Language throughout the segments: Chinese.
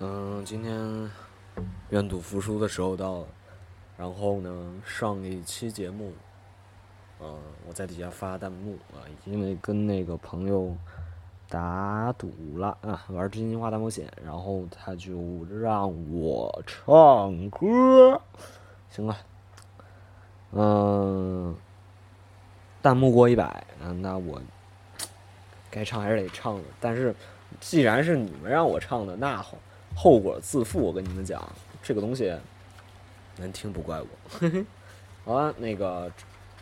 嗯，今天愿赌服输的时候到了。然后呢，上一期节目，嗯，我在底下发弹幕啊，因为跟那个朋友打赌了啊，玩真心话大冒险，然后他就让我唱歌，行了，嗯，弹幕过一百，嗯，那我该唱还是得唱的。但是既然是你们让我唱的，那好。后果自负，我跟你们讲，这个东西难听不怪我。好了，那个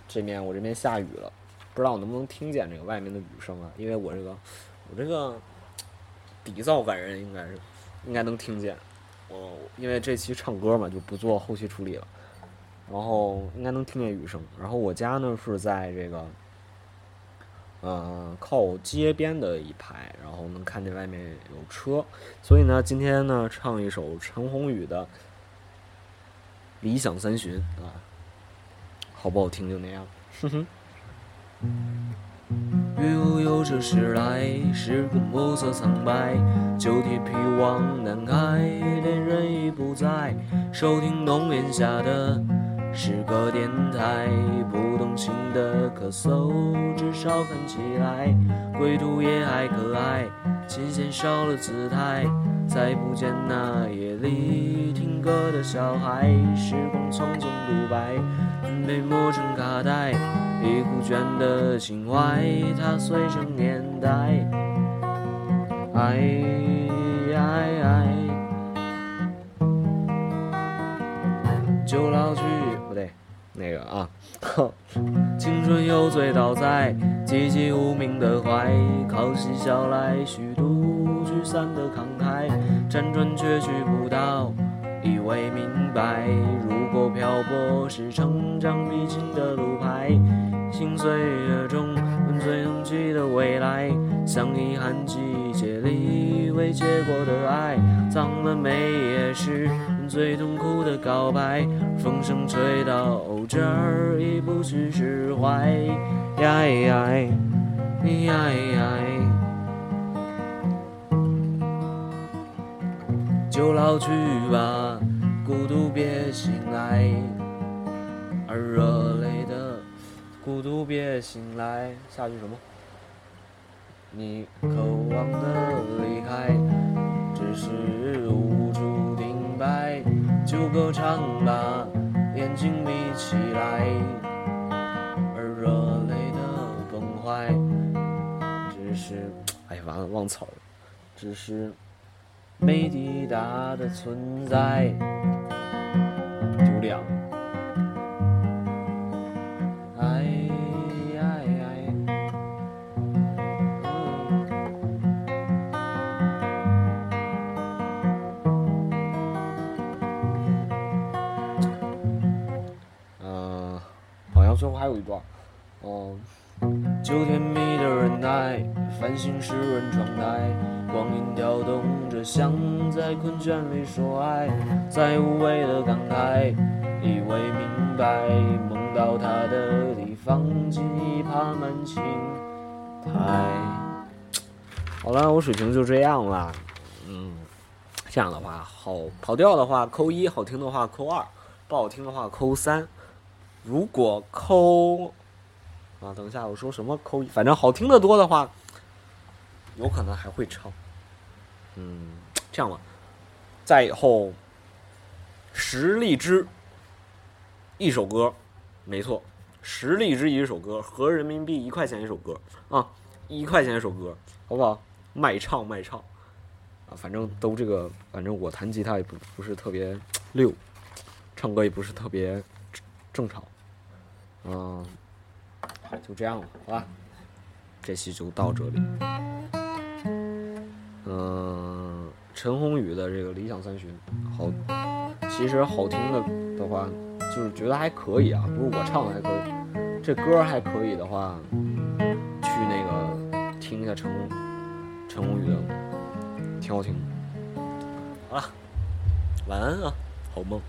这面我这边下雨了，不知道我能不能听见这个外面的雨声啊？因为我这个我这个底噪感人应该是应该能听见。我因为这期唱歌嘛，就不做后期处理了，然后应该能听见雨声。然后我家呢是在这个。嗯，靠街边的一排，然后能看见外面有车，所以呢，今天呢唱一首陈鸿宇的《理想三旬》啊，好不好听就那样。哼哼。月无有这时来，时空暮色苍白，旧铁皮往南开，恋人已不在，收听冬眠下的。是个电台，不动情的咳嗽，至少看起来归途也还可爱。琴弦少了姿态，再不见那夜里听歌的小孩。时光匆匆独白，被磨成卡带，一壶卷的情怀，它随着年代。哎哎哎，就老去。不对那个啊，青春又醉倒在寂寂无名的怀，靠嬉笑来虚度聚散的慷慨，辗转却去不到，以为明白，如果漂泊是成长必经的路牌，心岁月中最能记的未来，像遗憾季节里未结果的爱，脏了眉也是。最痛苦的告白，风声吹到这儿已不去释怀。呀呀呀呀，就老去吧，孤独别醒来。而热泪的孤独别醒来，下句什么？你渴望的忘词了，只是没抵达的存在，丢脸。最后还有一段，嗯，就甜蜜的忍耐，繁星湿润窗台，光阴跳动着，像在困倦里说爱，在无谓的感慨，以为明白，梦到他的地方，竟已爬满青苔。好了，我水平就这样了，嗯，这样的话，好跑调的话扣一，好听的话扣二，不好听的话扣三。如果扣啊，等一下我说什么扣一，反正好听的多的话，有可能还会唱。嗯，这样吧，在以后十荔枝一首歌，没错，十荔枝一首歌，合人民币一块钱一首歌啊，一块钱一首歌，好不好？卖唱卖唱啊，反正都这个，反正我弹吉他也不不是特别溜，唱歌也不是特别正常。嗯，就这样了，好吧，这期就到这里。嗯，陈鸿宇的这个《理想三旬》，好，其实好听的的话，就是觉得还可以啊，不是我唱的还可以，这歌还可以的话，去那个听一下陈鸿陈鸿宇的，挺好听的。好了，晚安啊，好梦。